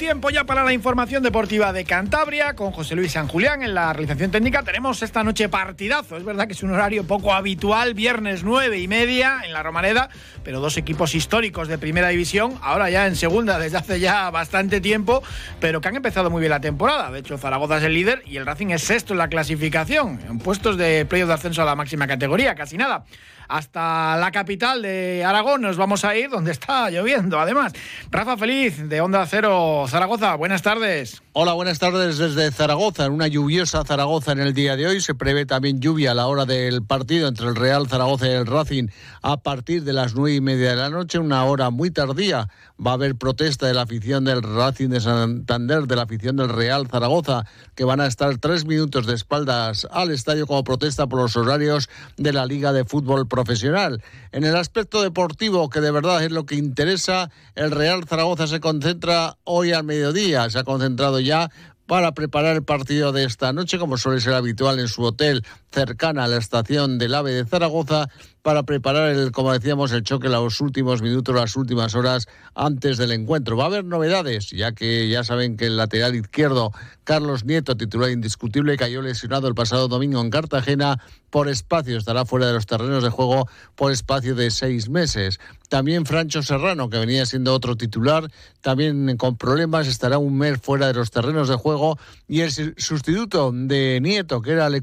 Tiempo ya para la información deportiva de Cantabria con José Luis San Julián en la realización técnica. Tenemos esta noche partidazo. Es verdad que es un horario poco habitual, viernes nueve y media en la Romareda, pero dos equipos históricos de primera división, ahora ya en segunda desde hace ya bastante tiempo, pero que han empezado muy bien la temporada. De hecho, Zaragoza es el líder y el Racing es sexto en la clasificación, en puestos de playoff de ascenso a la máxima categoría, casi nada hasta la capital de Aragón. Nos vamos a ir donde está lloviendo, además. Rafa Feliz, de Onda Cero Zaragoza, buenas tardes. Hola, buenas tardes desde Zaragoza. En una lluviosa Zaragoza en el día de hoy se prevé también lluvia a la hora del partido entre el Real Zaragoza y el Racing a partir de las nueve y media de la noche, una hora muy tardía. Va a haber protesta de la afición del Racing de Santander, de la afición del Real Zaragoza, que van a estar tres minutos de espaldas al estadio como protesta por los horarios de la Liga de Fútbol Profesional. En el aspecto deportivo, que de verdad es lo que interesa, el Real Zaragoza se concentra hoy al mediodía. Se ha concentrado ya para preparar el partido de esta noche, como suele ser habitual en su hotel cercana a la estación del AVE de Zaragoza, para preparar, el, como decíamos, el choque los últimos minutos, las últimas horas antes del encuentro. Va a haber novedades, ya que ya saben que el lateral izquierdo, Carlos Nieto, titular indiscutible, cayó lesionado el pasado domingo en Cartagena por espacio, estará fuera de los terrenos de juego por espacio de seis meses. También Francho Serrano, que venía siendo otro titular, también con problemas, estará un mes fuera de los terrenos de juego. Y el sustituto de Nieto, que era Le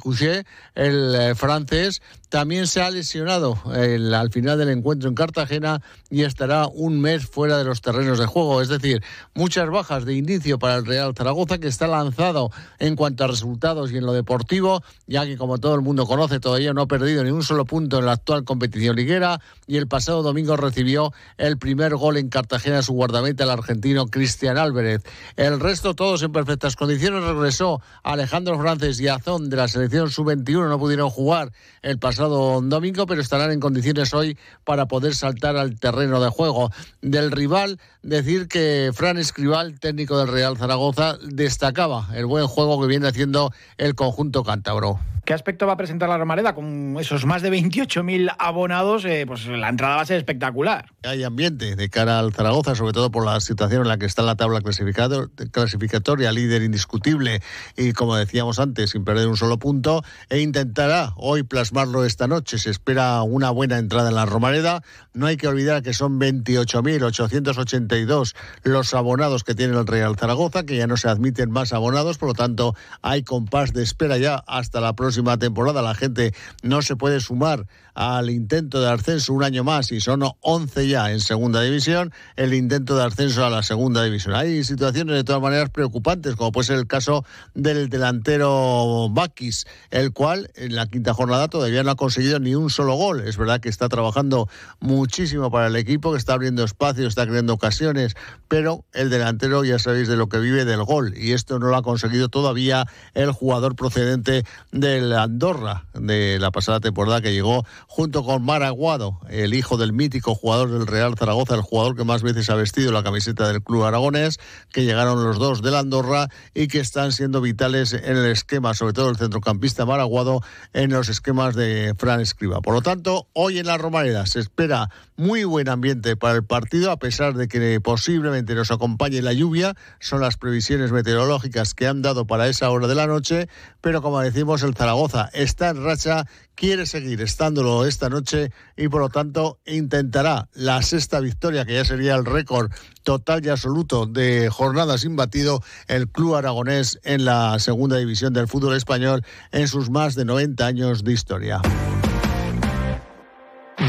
el eh, francés, también se ha lesionado al final del encuentro en Cartagena y estará un mes fuera de los terrenos de juego. Es decir, muchas bajas de inicio para el Real Zaragoza que está lanzado en cuanto a resultados y en lo deportivo, ya que como todo el mundo conoce todavía no ha perdido ni un solo punto en la actual competición liguera y el pasado domingo recibió el primer gol en Cartagena su guardameta el argentino Cristian Álvarez. El resto todos en perfectas condiciones. Regresó Alejandro Frances y Azón de la selección sub-21 no pudieron jugar el pasado domingo, pero estarán en condiciones hoy para poder saltar al terreno de juego. Del rival, decir que Fran Escribal, técnico del Real Zaragoza, destacaba el buen juego que viene haciendo el conjunto cántabro. ¿Qué aspecto va a presentar la Romareda con esos más de 28.000 abonados? Eh, pues la entrada va a ser espectacular. Hay ambiente de cara al Zaragoza, sobre todo por la situación en la que está la tabla clasificatoria, líder indiscutible y, como decíamos antes, sin perder un solo punto, e intentará hoy plasmarlo esta noche. Se espera una buena entrada en la Romareda. No hay que olvidar que son 28.882 los abonados que tiene el Real Zaragoza, que ya no se admiten más abonados, por lo tanto hay compás de espera ya hasta la próxima temporada. La gente no se puede sumar al intento de ascenso un año más y son 11 ya en segunda división, el intento de ascenso a la segunda división. Hay situaciones de todas maneras preocupantes, como puede ser el caso del delantero Bakis, el cual en la quinta jornada todavía no ha conseguido ni un solo gol. Es verdad que está trabajando muchísimo para el equipo, que está abriendo espacio, está creando ocasiones, pero el delantero ya sabéis de lo que vive del gol y esto no lo ha conseguido todavía el jugador procedente del Andorra de la pasada temporada que llegó junto con Maraguado, el hijo del mítico jugador del Real Zaragoza, el jugador que más veces ha vestido la camiseta del club aragonés, que llegaron los dos de la Andorra y que están siendo vitales en el esquema, sobre todo el centrocampista Maraguado, en los esquemas de Fran Escriba. Por lo tanto, hoy en la Romareda se espera muy buen ambiente para el partido, a pesar de que posiblemente nos acompañe la lluvia. Son las previsiones meteorológicas que han dado para esa hora de la noche, pero como decimos, el Zaragoza está en racha quiere seguir estándolo esta noche y por lo tanto intentará la sexta victoria, que ya sería el récord total y absoluto de jornadas sin batido, el club aragonés en la segunda división del fútbol español en sus más de 90 años de historia.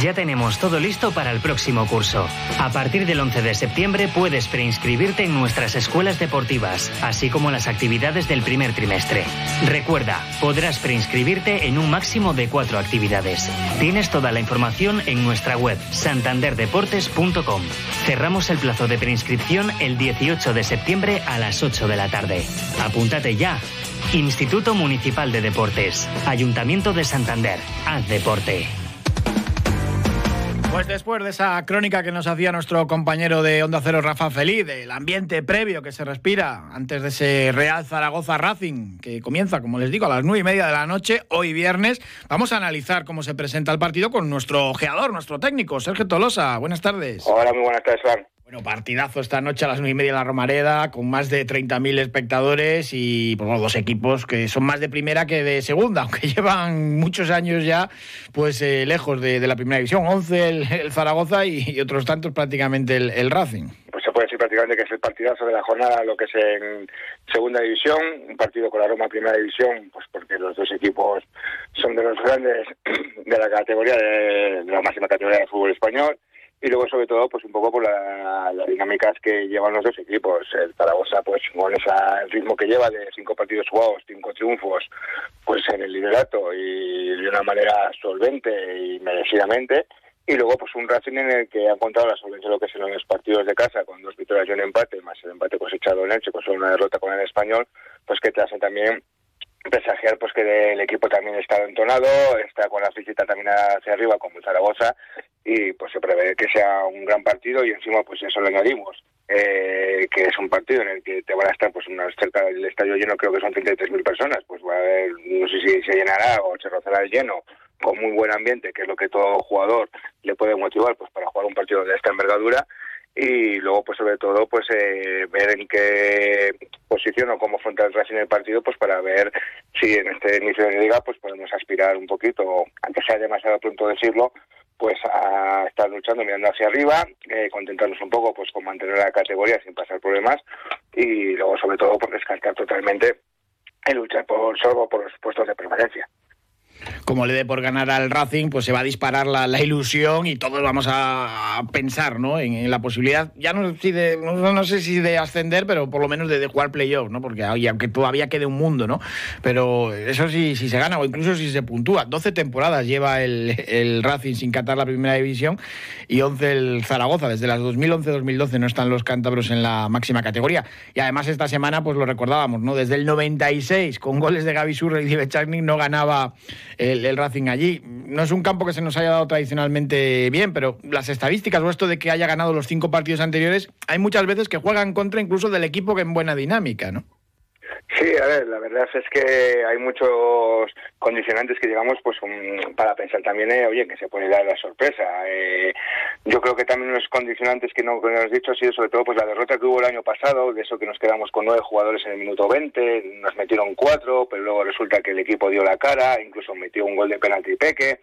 Ya tenemos todo listo para el próximo curso. A partir del 11 de septiembre puedes preinscribirte en nuestras escuelas deportivas, así como las actividades del primer trimestre. Recuerda, podrás preinscribirte en un máximo de cuatro actividades. Tienes toda la información en nuestra web santanderdeportes.com. Cerramos el plazo de preinscripción el 18 de septiembre a las 8 de la tarde. Apúntate ya. Instituto Municipal de Deportes. Ayuntamiento de Santander. Haz deporte. Pues después de esa crónica que nos hacía nuestro compañero de Onda Cero, Rafa Feliz, del ambiente previo que se respira antes de ese Real Zaragoza Racing, que comienza, como les digo, a las nueve y media de la noche, hoy viernes, vamos a analizar cómo se presenta el partido con nuestro ojeador, nuestro técnico, Sergio Tolosa. Buenas tardes. Hola, muy buenas tardes, Juan. Bueno, partidazo esta noche a las nueve y media en la Romareda, con más de 30.000 espectadores y pues, dos equipos que son más de primera que de segunda, aunque llevan muchos años ya pues eh, lejos de, la primera división. 11 el, Zaragoza y, otros tantos prácticamente el, Racing. Pues se puede decir prácticamente que es el partidazo de la jornada, lo que es en segunda división, un partido con la Roma primera división, pues porque los dos equipos son de los grandes de la categoría, de la máxima categoría del fútbol español y luego sobre todo pues un poco por las dinámicas que llevan los dos equipos. El Zaragoza pues con ese ritmo que lleva de cinco partidos jugados cinco triunfos pues en el liderato y de una manera solvente y merecidamente. Y luego pues un Racing en el que ha contado la solvencia de lo que son los partidos de casa con dos victorias y un empate más el empate cosechado en Elche con solo una derrota con el español pues que te hace también presagiar pues que el equipo también está entonado, está con la visita también hacia arriba como el y pues se prevé que sea un gran partido y encima pues eso le añadimos eh, que es un partido en el que te van a estar pues unas cerca del estadio lleno creo que son 33.000 personas pues va a haber no sé si se llenará o se rozará el lleno con muy buen ambiente que es lo que todo jugador le puede motivar pues para jugar un partido de esta envergadura y luego pues sobre todo pues eh, ver en qué posición o cómo afronta el Racing el partido pues para ver si en este inicio de liga pues podemos aspirar un poquito aunque sea demasiado pronto decirlo pues a estar luchando mirando hacia arriba eh, contentarnos un poco pues con mantener la categoría sin pasar problemas y luego sobre todo por descartar totalmente el luchar por solo por los puestos de permanencia como le dé por ganar al Racing, pues se va a disparar la, ilusión y todos vamos a, pensar ¿no? En, la posibilidad, ya no, si de, no, sé si de ascender, pero por lo menos de, jugar playoff, ¿no? porque aunque todavía quede un mundo, ¿no? pero eso sí, si se gana o incluso si se puntúa. 12 temporadas lleva el, Racing sin catar la primera división y 11 el Zaragoza. Desde las 2011-2012 no están los cántabros en la máxima categoría. Y además esta semana, pues lo recordábamos, ¿no? desde el 96, con goles de Gaby Surra y Dive no ganaba el, Racing allí. No es un campo que se nos haya dado tradicionalmente bien, pero las estadísticas o esto de que haya ganado los cinco partidos anteriores, hay muchas veces que juega en contra incluso del equipo que en buena dinámica, ¿no? Sí, a ver, la verdad es que hay muchos condicionantes que digamos pues para pensar también, eh, oye, que se puede dar la sorpresa. Eh, yo creo que también los condicionantes que no que nos dicho ha sido sobre todo pues la derrota que hubo el año pasado, de eso que nos quedamos con nueve jugadores en el minuto 20, nos metieron cuatro, pero luego resulta que el equipo dio la cara, incluso metió un gol de penalti Peque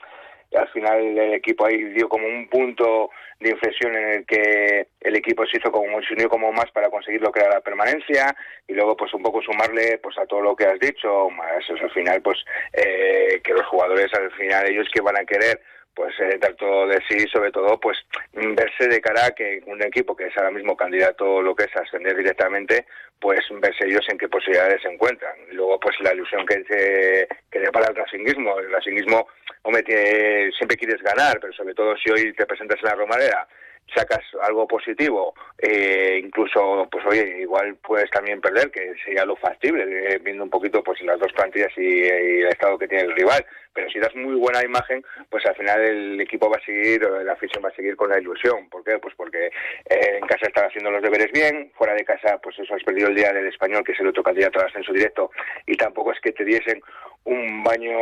al final el equipo ahí dio como un punto de inflexión en el que el equipo se hizo como se unió como más para conseguir lo que era la permanencia y luego pues un poco sumarle pues a todo lo que has dicho más al final pues eh, que los jugadores al final ellos que van a querer pues eh, dar todo de sí, sobre todo pues verse de cara a que un equipo que es ahora mismo candidato lo que es ascender directamente, pues verse ellos en qué posibilidades se encuentran. Luego pues la ilusión que se que para el racinguismo, el racinguismo, hombre, siempre quieres ganar, pero sobre todo si hoy te presentas en la Romareda sacas algo positivo, eh, incluso, pues oye, igual puedes también perder, que sería lo factible, eh, viendo un poquito pues las dos plantillas y, el estado que tiene el rival. Pero si das muy buena imagen, pues al final el equipo va a seguir, la afición va a seguir con la ilusión. ¿Por qué? Pues porque eh, en casa están haciendo los deberes bien, fuera de casa, pues eso has perdido el día del español, que es el otro candidato al ascenso directo, y tampoco es que te diesen un baño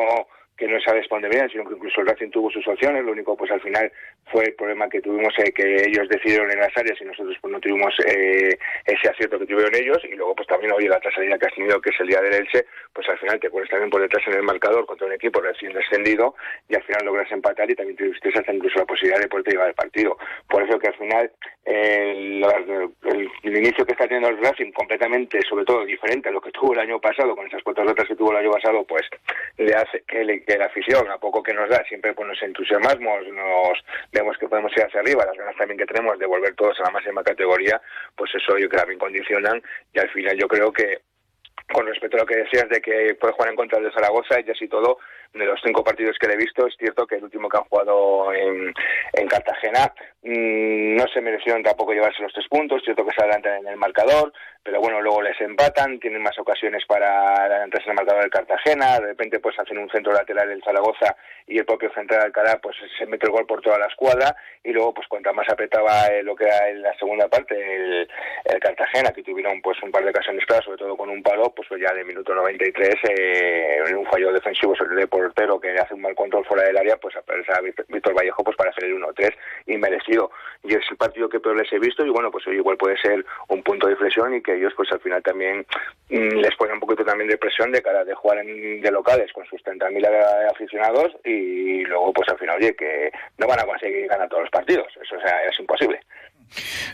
que no es a bien, sino que incluso el Racing tuvo sus opciones, lo único pues al final fue el problema que tuvimos eh, que ellos decidieron en las áreas y nosotros pues no tuvimos eh, ese acierto que tuvieron ellos y luego pues también oye la salida que has tenido que es el día del Elche, pues al final te pones también por detrás en el marcador contra un equipo recién descendido y al final logras empatar y también tuviste hasta incluso la posibilidad de poder llevar el partido. Por eso que al final el, inicio que está teniendo el Racing completamente, sobre todo diferente a lo que tuvo el año pasado, con esas cuatro notas que tuvo el año pasado, pues le hace que le que la afición, a poco que nos da, siempre pues nos entusiasmamos, nos vemos que podemos ir hacia arriba, las ganas también que tenemos de volver todos a la máxima categoría, pues eso yo creo que también condicionan y al final yo creo que con respecto a lo que decías de que puede jugar en contra de Zaragoza y así todo, de los cinco partidos que le he visto, es cierto que el último que han jugado en, en Cartagena, no se merecieron tampoco llevarse los tres puntos, cierto que se adelantan en el marcador, pero bueno, luego les empatan, tienen más ocasiones para adelantarse en el marcador del Cartagena, de repente pues hacen un centro lateral del Zaragoza y el propio central Alcalá pues se mete el gol por toda la escuadra y luego pues cuanta más apretaba lo que era en la segunda parte el, Cartagena, que tuvieron pues un par de ocasiones claras, sobre todo con un palo, pues, pues ya de minuto 93 eh, en un fallo defensivo sobre el portero que hace un mal control fuera del área, pues aparece a Víctor Vallejo pues para hacer el 1-3 y merecido. Y es el partido que peor les he visto y bueno, pues igual puede ser un punto de inflexión y que ellos pues al final también mm, les pone un poquito también de presión de cara de jugar en, de locales con sus 30.000 aficionados y luego pues al final, oye, que no van a conseguir ganar todos los partidos, eso sea, es imposible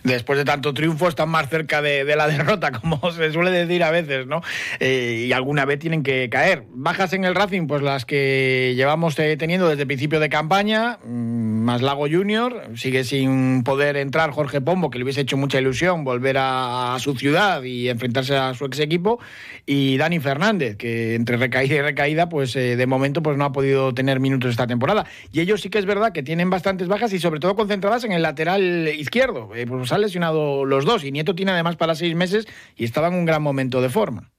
después de tanto triunfo están más cerca de, la derrota, como se suele decir a veces, ¿no? Eh, y alguna vez tienen que caer. Bajas en el Racing, pues las que llevamos eh, teniendo desde principio de campaña, mm, más Lago Junior, sigue sin poder entrar Jorge Pombo, que le hubiese hecho mucha ilusión volver a, su ciudad y enfrentarse a su ex equipo, y Dani Fernández, que entre recaída y recaída, pues eh, de momento pues no ha podido tener minutos esta temporada. Y ellos sí que es verdad que tienen bastantes bajas y sobre todo concentradas en el lateral izquierdo. Eh, pues han lesionado los dos y Nieto tiene además para seis meses y estaba en un gran momento de forma.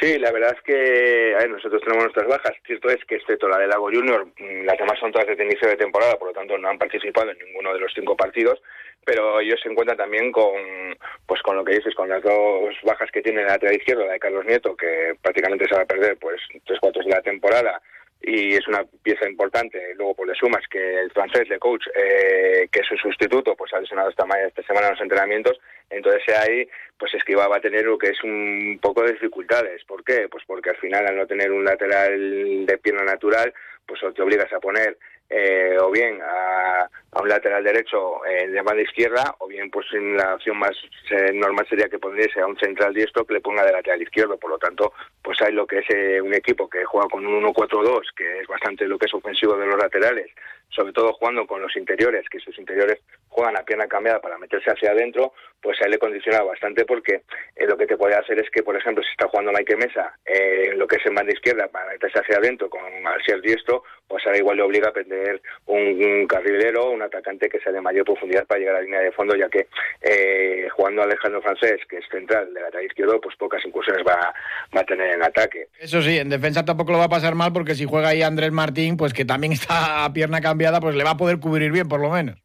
Sí, la verdad es que nosotros tenemos nuestras bajas. Cierto es que excepto la de Lago Junior, mm, las demás son todas de inicio de temporada, por lo tanto no han participado en ninguno de los cinco partidos, pero ellos se encuentran también con, pues con lo que dices, con las dos bajas que tiene la lateral izquierda, la de Carlos Nieto, que prácticamente se va a perder pues tres cuartos de la temporada, y es una pieza importante. Luego, pues le sumas que el francés, de coach, eh, que es su sustituto, pues ha lesionado esta, esta semana en los entrenamientos, entonces ahí, pues Escriba va a tener lo que es un poco de dificultades. ¿Por qué? Pues porque al final, al no tener un lateral de pierna natural, pues te obligas a poner eh, o bien a, un lateral derecho eh, de banda izquierda, o bien pues en la opción más eh, normal sería que pondriese a un central diestro que le ponga de lateral izquierdo. Por lo tanto, pues hay lo que es un equipo que juega con un 1-4-2, que es bastante lo que es ofensivo de los laterales, sobre todo jugando con los interiores, que sus interiores juegan a pierna cambiada para meterse hacia adentro, pues a él le condiciona bastante porque eh, lo que te puede hacer es que, por ejemplo, si está jugando Mike Mesa eh, lo que es en banda izquierda para meterse hacia adentro con al ser diestro, pues ahora igual le obliga a prender un, carrilero, un atacante que sea de mayor profundidad para llegar a la línea de fondo, ya que eh, jugando Alejandro Francés, que es central de la lateral izquierdo, pues pocas incursiones va a tener en ataque. Eso sí, en defensa tampoco lo va a pasar mal porque si juega ahí Andrés Martín, pues que también está a pierna cambiada, pues le va a poder cubrir bien por lo menos.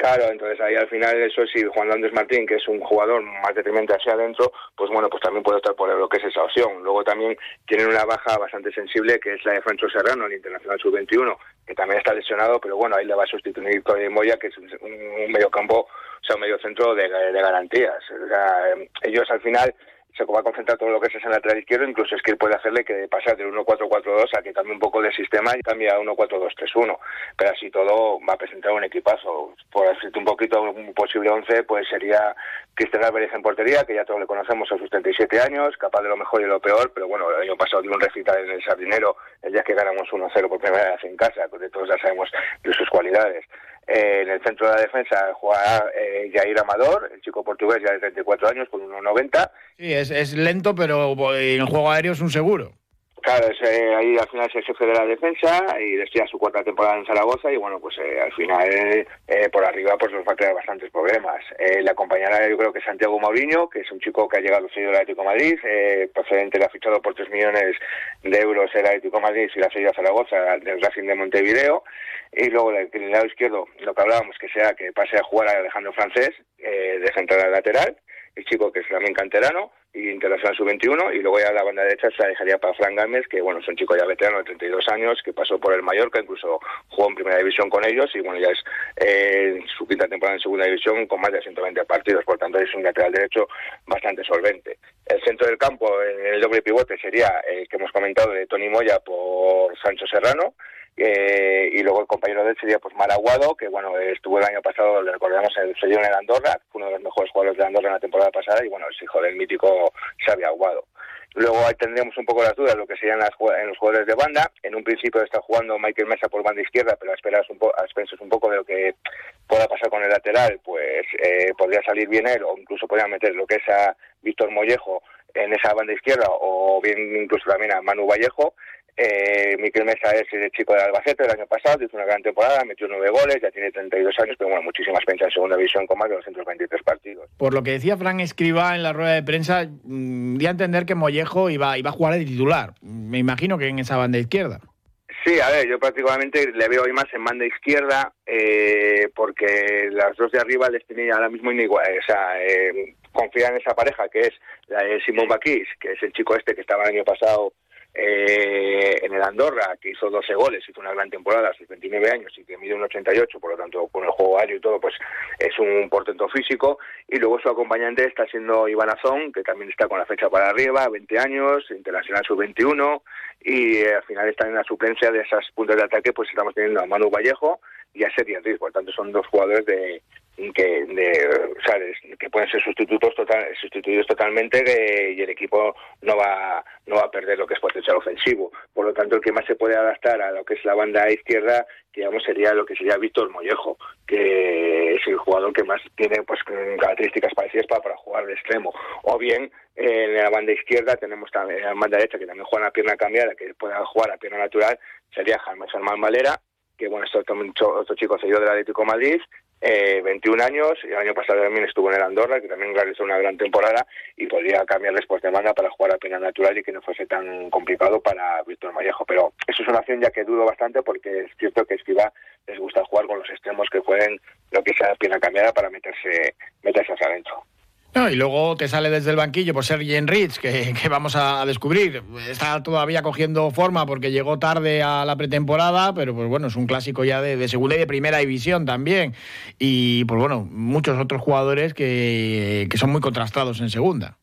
Claro, entonces ahí al final eso sí, Juan Andrés Martín, que es un jugador más deprimente hacia adentro, pues bueno, pues también puede estar por lo que es esa opción. Luego también tienen una baja bastante sensible, que es la de Francho Serrano, el Internacional Sub-21, que también está lesionado, pero bueno, ahí le va a sustituir Cody Moya, que es un, medio campo, o sea, un medio centro de, de garantías. O sea, ellos al final se va a concentrar todo lo que es el lateral izquierdo, incluso es que puede hacerle que pasar del 1-4-4-2 a que cambie un poco de sistema y cambie a 1-4-2-3-1. Pero así todo va a presentar un equipazo. Por decirte un poquito, un posible 11, pues sería Cristian Álvarez en portería, que ya todos le conocemos a sus 37 años, capaz de lo mejor y lo peor, pero bueno, el año pasado dio un recital en el Sardinero, el día que ganamos 1-0 por primera vez en casa, que todos ya sabemos de sus cualidades. Eh, en el centro de la defensa juega eh, Jair Amador, el chico portugués ya de 34 años, con 1,90. Sí, es, es lento, pero en el juego aéreo es un seguro. Claro, eh, ahí al final es el jefe de la defensa y decía su cuarta temporada en Zaragoza y bueno, pues eh, al final eh, por arriba pues nos va a crear bastantes problemas. le acompañará yo creo que Santiago Mauriño, que es un chico que ha llegado cedido del Atlético de Madrid, procedente le ha fichado por 3 millones de euros el Atlético Madrid y la cedido a Zaragoza del Racing de Montevideo. Y luego en el lado izquierdo, lo que hablábamos, que sea que pase a jugar a Alejandro Francés de central lateral, el chico que es también canterano y internacional sub-21 y luego ya la banda derecha se dejaría para Fran Gámez que bueno es un chico ya veterano de 32 años que pasó por el Mallorca incluso jugó en primera división con ellos y bueno ya es eh, su quinta temporada en segunda división con más de 120 partidos. Por tanto es un lateral derecho bastante solvente. El centro del campo en el doble pivote sería el que hemos comentado de Tony Moya por Sancho Serrano eh, y luego el compañero de él sería pues Maraguado, que bueno, estuvo el año pasado, le recordamos, el en el Andorra, uno de los mejores jugadores de Andorra en la temporada pasada, y bueno, es hijo del mítico Xavi Aguado. Luego ahí tendríamos un poco las dudas, lo que serían las, en los jugadores de banda. En un principio está jugando Michael Mesa por banda izquierda, pero a esperar un, a un poco de lo que pueda pasar con el lateral, pues eh, podría salir bien él, o incluso podría meter lo que es a Víctor Mollejo en esa banda izquierda, o bien incluso también a Manu Vallejo. Eh, Miquel Mesa es el chico de Albacete del año pasado, hizo una gran temporada, metió nueve goles, ya tiene 32 años, pero bueno, muchísima experiencia en segunda división con más de 223 partidos. Por lo que decía Fran Escriba en la rueda de prensa, mm, di a entender que Mollejo iba, iba a jugar de titular. Me imagino que en esa banda izquierda. Sí, a ver, yo prácticamente le veo hoy más en banda izquierda eh, porque las dos de arriba les tenía ahora mismo inigual, o sea, eh, confía en esa pareja que es la de Simón Baquís, que es el chico este que estaba el año pasado eh, en el Andorra, que hizo 12 goles, hizo una gran temporada a sus 29 años y que mide un 88, por lo tanto, con el juego aéreo y todo, pues es un portento físico. Y luego su acompañante está siendo Iván Azón, que también está con la fecha para arriba, 20 años, internacional sub-21, y eh, al final está en la suplencia de esas puntos de ataque, pues estamos teniendo a Manu Vallejo y a Sergio Enrique, por lo tanto, son dos jugadores de que de, ¿sabes? que pueden ser sustitutos total, sustituidos totalmente eh, y el equipo no va no va a perder lo que es potencial ofensivo por lo tanto el que más se puede adaptar a lo que es la banda izquierda digamos sería lo que sería Víctor Mollejo que es el jugador que más tiene pues características parecidas para, jugar de extremo o bien en la banda izquierda tenemos también en la banda derecha que también juega a pierna cambiada que pueda jugar a pierna natural sería Jaime Germán Valera que bueno, esto, otro chico se dio del Atlético Madrid, eh, 21 años, y el año pasado también estuvo en el Andorra, que también realizó una gran temporada y podría cambiar después de manga para jugar a pena natural y que no fuese tan complicado para Víctor Mallejo. Pero eso es una acción ya que dudo bastante porque es cierto que Esquiva les gusta jugar con los extremos que jueguen lo que sea pena cambiada para meterse, meterse hacia adentro. No, y luego te sale desde el banquillo por ser Rich, que, que vamos a descubrir. Está todavía cogiendo forma porque llegó tarde a la pretemporada, pero pues bueno, es un clásico ya de, segunda y de primera división también. Y pues bueno, muchos otros jugadores que, que son muy contrastados en segunda.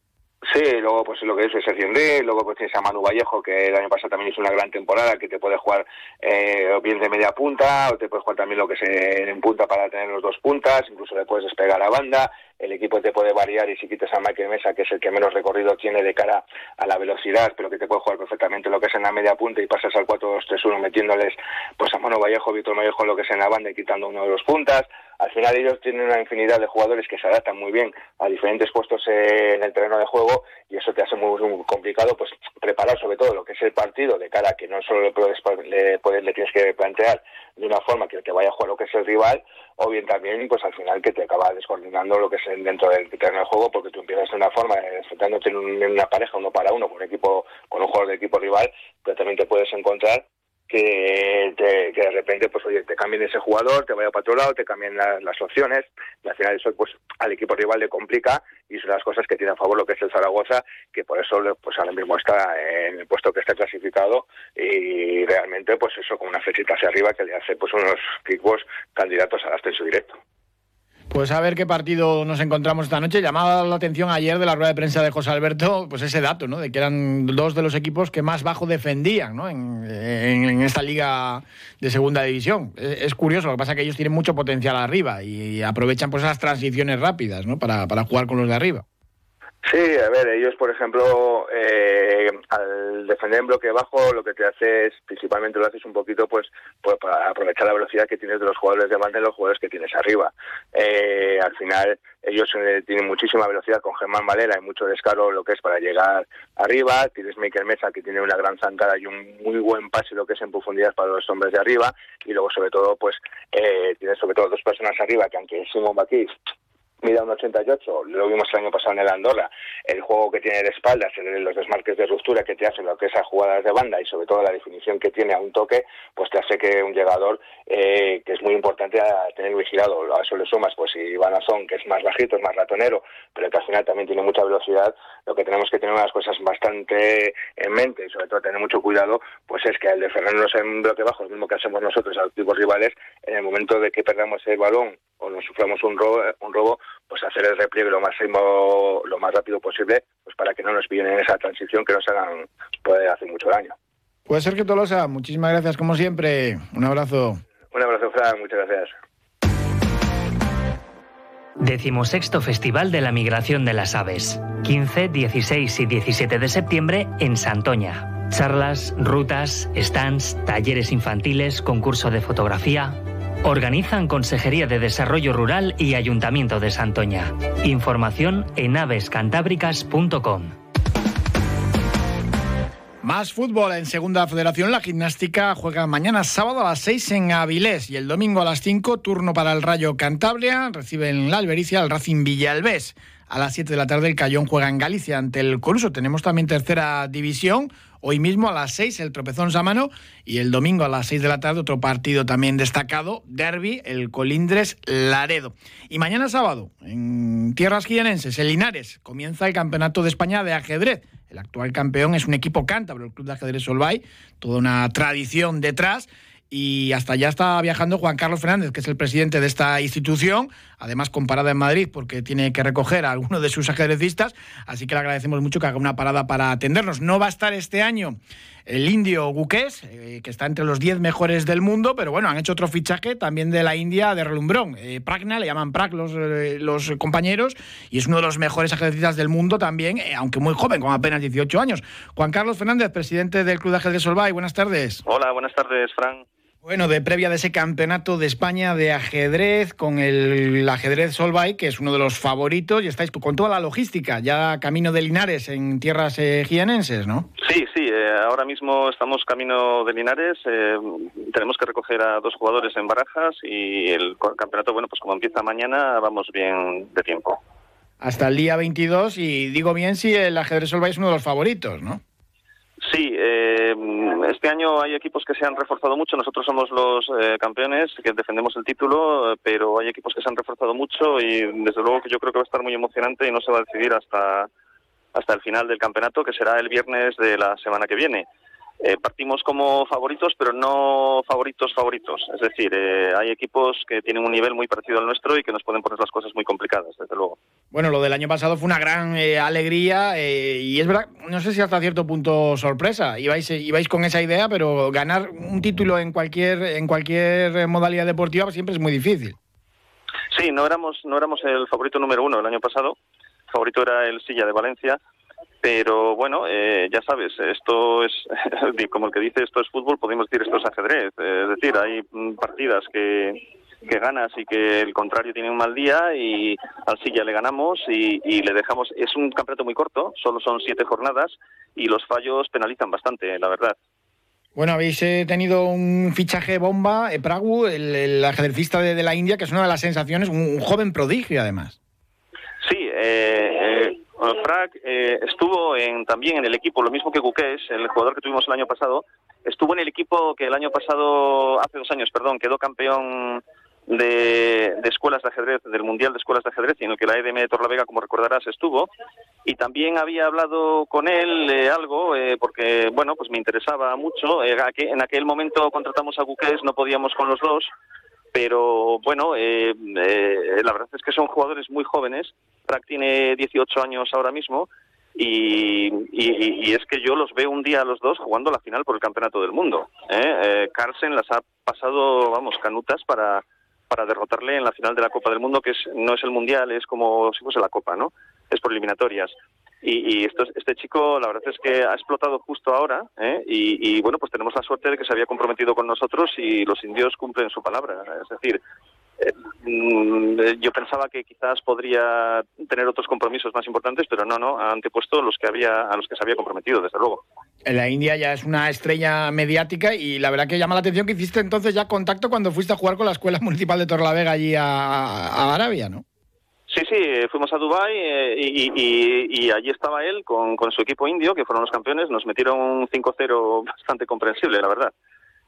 Sí, luego pues lo que es Sergio D, luego pues tienes a Manu Vallejo, que el año pasado también hizo una gran temporada, que te puede jugar eh, bien de media punta, o te puede jugar también lo que es en punta para tener los dos puntas, incluso le puedes despegar a banda, el equipo te puede variar y si quitas a Michael Mesa, que es el que menos recorrido tiene de cara a la velocidad, pero que te puede jugar perfectamente lo que es en la media punta y pasas al 4-2-3-1 metiéndoles pues a Manu Vallejo, Víctor Vallejo lo que es en la banda y quitando uno de los puntas, al final ellos tienen una infinidad de jugadores que se adaptan muy bien a diferentes puestos en el terreno de juego y eso te hace muy, complicado pues preparar sobre todo lo que es el partido de cara a que no solo le, puedes, le, le tienes que plantear de una forma que te vaya a jugar lo que es el rival o bien también pues al final que te acaba descoordinando lo que es dentro del terreno de juego porque tú empiezas de una forma enfrentándote en, una pareja uno para uno con un equipo con un jugador de equipo rival pero también te puedes encontrar que, que de repente pues oye te cambien ese jugador te vaya para otro lado te cambien las opciones y al final eso pues al equipo rival le complica y son las cosas que tiene a favor lo que es el Zaragoza que por eso pues ahora mismo está en el puesto que está clasificado y realmente pues eso con una flechita hacia arriba que le hace pues unos equipos candidatos al ascenso directo pues a ver qué partido nos encontramos esta noche. Llamaba la atención ayer de la rueda de prensa de José Alberto, pues ese dato, ¿no? De que eran dos de los equipos que más bajo defendían, ¿no? En, esta liga de segunda división. Es, curioso, lo que pasa es que ellos tienen mucho potencial arriba y aprovechan pues esas transiciones rápidas, ¿no? Para, para jugar con los de arriba. Sí, a ver, ellos, por ejemplo, eh, al defender en bloque bajo, lo que te hace es, principalmente lo haces un poquito, pues, pues para aprovechar la velocidad que tienes de los jugadores de banda y los jugadores que tienes arriba. Eh, al final, ellos eh, tienen muchísima velocidad con Germán Valera y mucho descaro lo que es para llegar arriba. Tienes Mikel Mesa, que tiene una gran zancada y un muy buen pase lo que es en profundidad para los hombres de arriba. Y luego, sobre todo, pues, tienes sobre todo dos personas arriba, que aunque Simón Baquís mide un 88, lo vimos el año pasado en el Andorra, el juego que tiene de espaldas, los desmarques de ruptura que te hacen lo que esas jugadas de banda y sobre todo la definición que tiene a un toque, pues te hace que un llegador eh, que es muy importante a tener vigilado. A eso le sumas, pues si Iván Azón, que es más bajito, es más ratonero, pero que al final también tiene mucha velocidad, lo que tenemos que tener unas cosas bastante en mente y sobre todo tener mucho cuidado, pues es que al defendernos en bloque bajo, lo mismo que hacemos nosotros a los tipos rivales, en el momento de que perdamos el balón o nos suframos un robo, un robo pues hacer el repliegue lo más lo más rápido posible, pues para que no nos pillen en esa transición que nos hagan puede hacer mucho daño. Puede ser que Tolosa, muchísimas gracias como siempre. Un abrazo. Un abrazo, Fran, muchas gracias. Decimosexto Festival de la Migración de las Aves. 15, 16 y 17 de septiembre en Santoña. Charlas, rutas, stands, talleres infantiles, concurso de fotografía, Organizan Consejería de Desarrollo Rural y Ayuntamiento de Santoña. Información en avescantábricas.com. Más fútbol en Segunda Federación. La gimnástica juega mañana sábado a las 6 en Avilés y el domingo a las 5, turno para el Rayo Cantabria. Reciben la Albericia al Racing Villalbés. A las 7 de la tarde el Cayón juega en Galicia ante el Coruso. Tenemos también tercera división. Hoy mismo a las 6 el Tropezón Samano y el domingo a las 6 de la tarde otro partido también destacado, Derby, el Colindres Laredo. Y mañana sábado, en tierras guianenses, en Linares, comienza el Campeonato de España de ajedrez. El actual campeón es un equipo cántabro, el Club de Ajedrez Solvay, toda una tradición detrás y hasta allá está viajando Juan Carlos Fernández, que es el presidente de esta institución, además con parada en Madrid porque tiene que recoger a alguno de sus ajedrecistas, así que le agradecemos mucho que haga una parada para atendernos. No va a estar este año el indio Guqués, eh, que está entre los 10 mejores del mundo, pero bueno, han hecho otro fichaje también de la India de relumbrón. Eh, Pragna, le llaman Prag los, eh, los compañeros, y es uno de los mejores ajedrecistas del mundo también, aunque muy joven, con apenas 18 años. Juan Carlos Fernández, presidente del Club de Ajedrez Solvay, buenas tardes. Hola, buenas tardes, Fran. Bueno, de previa de ese campeonato de España de ajedrez con el ajedrez Solvay, que es uno de los favoritos, y estáis con toda la logística, ya camino de Linares en tierras eh, gianenses, ¿no? Sí, sí, eh, ahora mismo estamos camino de Linares, eh, tenemos que recoger a dos jugadores en Barajas y el campeonato, bueno, pues como empieza mañana, vamos bien de tiempo. Hasta el día 22, y digo bien si el ajedrez Solvay es uno de los favoritos, ¿no? Sí, eh, este año hay equipos que se han reforzado mucho. Nosotros somos los eh, campeones que defendemos el título, pero hay equipos que se han reforzado mucho y desde luego que yo creo que va a estar muy emocionante y no se va a decidir hasta hasta el final del campeonato, que será el viernes de la semana que viene. Eh, partimos como favoritos, pero no favoritos favoritos. Es decir, eh, hay equipos que tienen un nivel muy parecido al nuestro y que nos pueden poner las cosas muy complicadas, desde luego. Bueno, lo del año pasado fue una gran eh, alegría y es verdad, no sé si hasta cierto punto sorpresa. Ibais, ibais con esa idea, pero ganar un título en cualquier en cualquier modalidad deportiva siempre es muy difícil. Sí, no éramos no éramos el favorito número uno el año pasado. El favorito era el Silla de Valencia pero bueno, eh, ya sabes, esto es, como el que dice esto es fútbol, podemos decir esto es ajedrez. Es decir, hay mm, partidas que, que ganas y que el contrario tiene un mal día y al ya le ganamos y, y, le dejamos. Es un campeonato muy corto, solo son siete jornadas y los fallos penalizan bastante, la verdad. Bueno, habéis eh, tenido un fichaje bomba, eh, Pragu, el, el ajedrecista de, de, la India, que es una de las sensaciones, un, un joven prodigio además. Sí, eh, Frank eh, estuvo en, también en el equipo, lo mismo que Guqués, el jugador que tuvimos el año pasado, estuvo en el equipo que el año pasado, hace dos años, perdón, quedó campeón de, escuelas de ajedrez, del Mundial de Escuelas de Ajedrez, en el que la EDM de Torlavega, como recordarás, estuvo. Y también había hablado con él eh, algo, eh, porque, bueno, pues me interesaba mucho. en aquel momento contratamos a Guqués, no podíamos con los dos, pero bueno, eh, eh, la verdad es que son jugadores muy jóvenes. Prac tiene 18 años ahora mismo y, es que yo los veo un día a los dos jugando la final por el Campeonato del Mundo. ¿eh? Carlsen las ha pasado, vamos, canutas para, para derrotarle en la final de la Copa del Mundo, que es, no es el Mundial, es como si fuese la Copa, ¿no? Es por eliminatorias. Y, esto, este chico, la verdad es que ha explotado justo ahora, ¿eh? y, bueno, pues tenemos la suerte de que se había comprometido con nosotros y los indios cumplen su palabra. Es decir, eh, mm, yo pensaba que quizás podría tener otros compromisos más importantes, pero no, no, ha antepuesto los que había, a los que se había comprometido, desde luego. En la India ya es una estrella mediática y la verdad que llama la atención que hiciste entonces ya contacto cuando fuiste a jugar con la Escuela Municipal de Torlavega allí a Arabia, ¿no? Sí, sí, fuimos a Dubái eh, y, allí estaba él con, su equipo indio, que fueron los campeones. Nos metieron un 5-0 bastante comprensible, la verdad.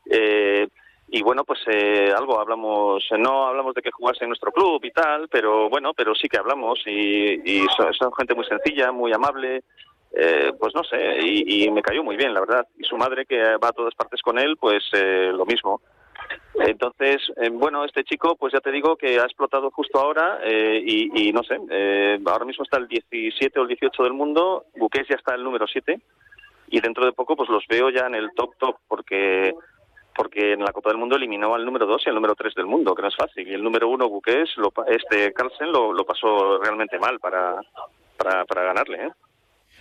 Eh, y bueno, pues eh, algo hablamos, no hablamos de que jugase en nuestro club y tal, pero bueno, pero sí que hablamos y, son, gente muy sencilla, muy amable, pues no sé, y, y, me cayó muy bien, la verdad. Y su madre, que va a todas partes con él, pues lo mismo. Entonces, eh, bueno, este chico, pues ya te digo que ha explotado justo ahora eh, y, no sé, eh, ahora mismo está el 17 o el 18 del mundo, Buques ya está el número 7 y dentro de poco pues los veo ya en el top top porque porque en la Copa del Mundo eliminó al número 2 y al número 3 del mundo, que no es fácil. Y el número 1, Buques, este Carlsen, lo, lo, pasó realmente mal para, para, para ganarle. ¿eh?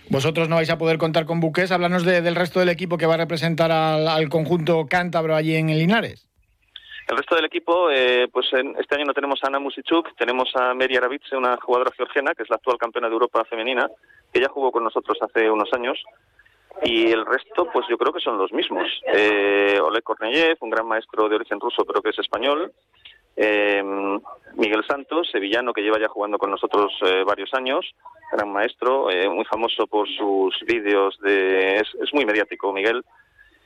Vosotros no vais a poder contar con Buques. Háblanos del resto del equipo que va a representar al, al conjunto cántabro allí en el Linares. El resto del equipo, eh, pues en, este año no tenemos a Ana Musichuk, tenemos a Mary Aravitse, una jugadora georgiana, que es la actual campeona de Europa femenina, que ya jugó con nosotros hace unos años. y el resto, pues yo creo que son los mismos. Eh, Oleg Korneyev, un gran maestro de origen ruso, pero que es español. Eh, Miguel Santos, sevillano, que lleva ya jugando con nosotros eh, varios años, gran maestro, eh, muy famoso por sus vídeos de... Es, es, muy mediático, Miguel.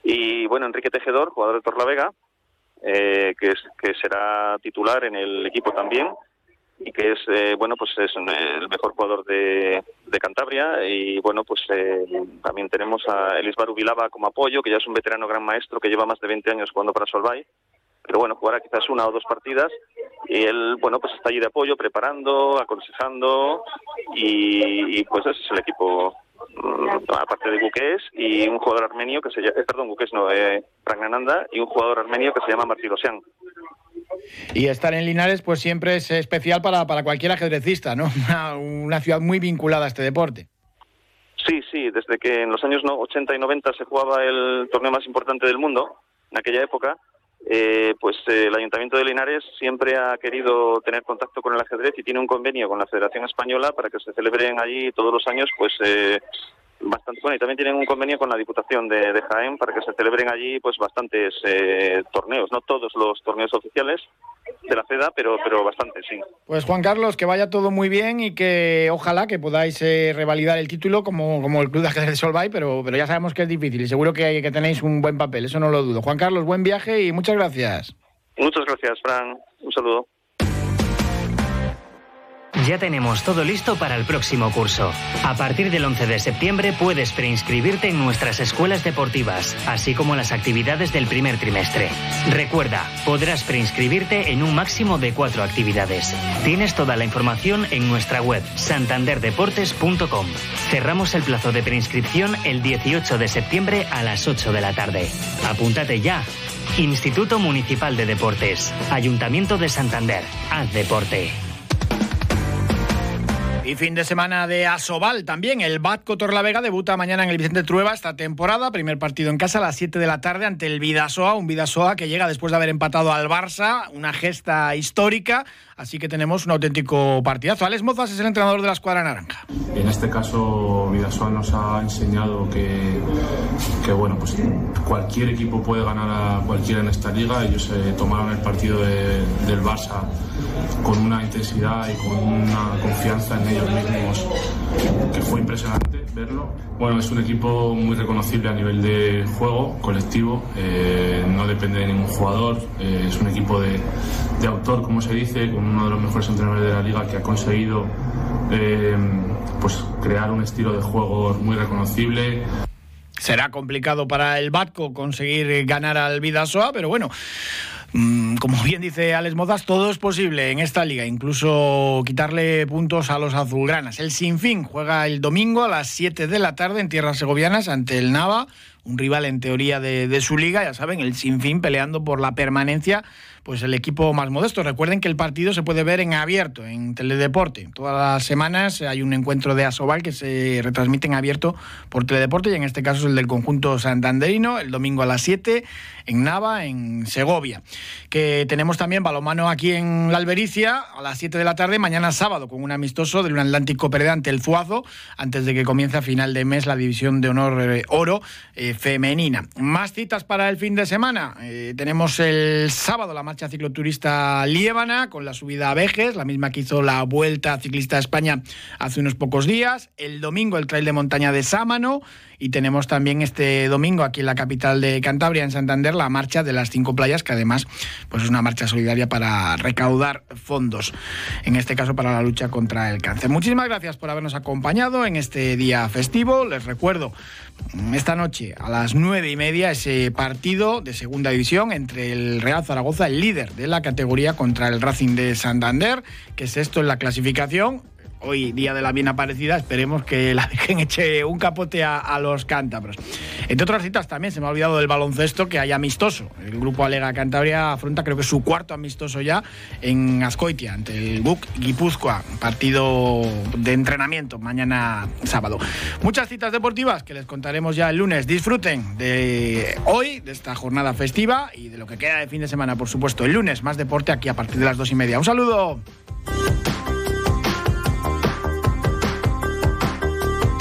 Y bueno, Enrique Tejedor, jugador de Torlavega, eh, que, es, que será titular en el equipo también y que es eh, bueno pues es el mejor jugador de, Cantabria. Y bueno pues eh, también tenemos a Elisbar Vilava como apoyo que ya es un veterano gran maestro que lleva más de 20 años jugando para Solvay. Pero bueno jugará quizás una o dos partidas y él bueno pues está allí de apoyo preparando aconsejando y, y pues ese es el equipo aparte de Buques y un jugador armenio que se llama, eh, perdón, Buques no, eh, Pragnananda y un jugador armenio que se llama Martirosyan. Y estar en Linares pues siempre es especial para, para cualquier ajedrecista, ¿no? Una, una, ciudad muy vinculada a este deporte. Sí, sí, desde que en los años 80 y 90 se jugaba el torneo más importante del mundo, en aquella época, eh, pues eh, el Ayuntamiento de Linares siempre ha querido tener contacto con el ajedrez y tiene un convenio con la Federación Española para que se celebren allí todos los años pues eh, bastante bueno y también tienen un convenio con la Diputación de, de Jaén para que se celebren allí pues bastantes eh, torneos, no todos los torneos oficiales de la FEDA, pero pero bastantes, sí. Pues Juan Carlos, que vaya todo muy bien y que ojalá que podáis eh, revalidar el título como, como el Club de Ajedrez de Solvay, pero, pero ya sabemos que es difícil y seguro que, que tenéis un buen papel, eso no lo dudo. Juan Carlos, buen viaje y muchas gracias. Muchas gracias, Fran. Un saludo. Ya tenemos todo listo para el próximo curso. A partir del 11 de septiembre puedes preinscribirte en nuestras escuelas deportivas, así como las actividades del primer trimestre. Recuerda, podrás preinscribirte en un máximo de cuatro actividades. Tienes toda la información en nuestra web santanderdeportes.com. Cerramos el plazo de preinscripción el 18 de septiembre a las 8 de la tarde. Apúntate ya. Instituto Municipal de Deportes, Ayuntamiento de Santander. Haz deporte. Y fin de semana de Asobal también. El Batco Torlavega debuta mañana en el Vicente Trueba esta temporada. Primer partido en casa a las 7 de la tarde ante el Vidasoa. Un Vidasoa que llega después de haber empatado al Barça. Una gesta histórica. Así que tenemos un auténtico partidazo. Alex Mozas es el entrenador de la escuadra naranja. En este caso, Vidasoa nos ha enseñado que, que bueno, pues cualquier equipo puede ganar a cualquiera en esta liga. Ellos eh, tomaron el partido de, del Barça con una intensidad y con una confianza en ellos mismos que fue impresionante verlo. Bueno, es un equipo muy reconocible a nivel de juego colectivo, eh, no depende de ningún jugador, eh, es un equipo de, de, autor, como se dice, con uno de los mejores entrenadores de la liga que ha conseguido eh, pues crear un estilo de juego muy reconocible. Será complicado para el Batco conseguir ganar al Vidasoa, pero bueno. Mm, como bien dice Alex Mozas, todo es posible en esta liga, incluso quitarle puntos a los azulgranas. El Sinfín juega el domingo a las 7 de la tarde en tierras segovianas ante el Nava, un rival en teoría de, de su liga, ya saben, el Sinfín peleando por la permanencia pues el equipo más modesto. Recuerden que el partido se puede ver en abierto, en Teledeporte. Todas las semanas hay un encuentro de Asobal que se retransmite en abierto por Teledeporte y en este caso es el del conjunto santanderino, el domingo a las 7 en Nava, en Segovia. Que tenemos también balomano aquí en la Albericia a las 7 de la tarde, mañana sábado, con un amistoso del Atlántico Perdante, el Zuazo, antes de que comience a final de mes la división de honor eh, oro eh, femenina. Más citas para el fin de semana. Eh, tenemos el sábado la marcha cicloturista Liébana con la subida a Vejes, la misma que hizo la Vuelta Ciclista de España hace unos pocos días. El domingo el trail de montaña de Sámano y tenemos también este domingo aquí en la capital de Cantabria, en Santander, la marcha de las cinco playas, que además pues es una marcha solidaria para recaudar fondos, en este caso para la lucha contra el cáncer. Muchísimas gracias por habernos acompañado en este día festivo. Les recuerdo, esta noche a las nueve y media ese partido de segunda división entre el Real Zaragoza, el líder de la categoría, contra el Racing de Santander, que es esto en la clasificación hoy día de la bien aparecida, esperemos que la dejen eche un capote a, los cántabros. Entre otras citas también se me ha olvidado del baloncesto que hay amistoso. El grupo Alega Cantabria afronta creo que su cuarto amistoso ya en Ascoitia ante el BUC Guipúzcoa, partido de entrenamiento mañana sábado. Muchas citas deportivas que les contaremos ya el lunes. Disfruten de hoy, de esta jornada festiva y de lo que queda de fin de semana, por supuesto. El lunes más deporte aquí a partir de las dos y media. Un saludo.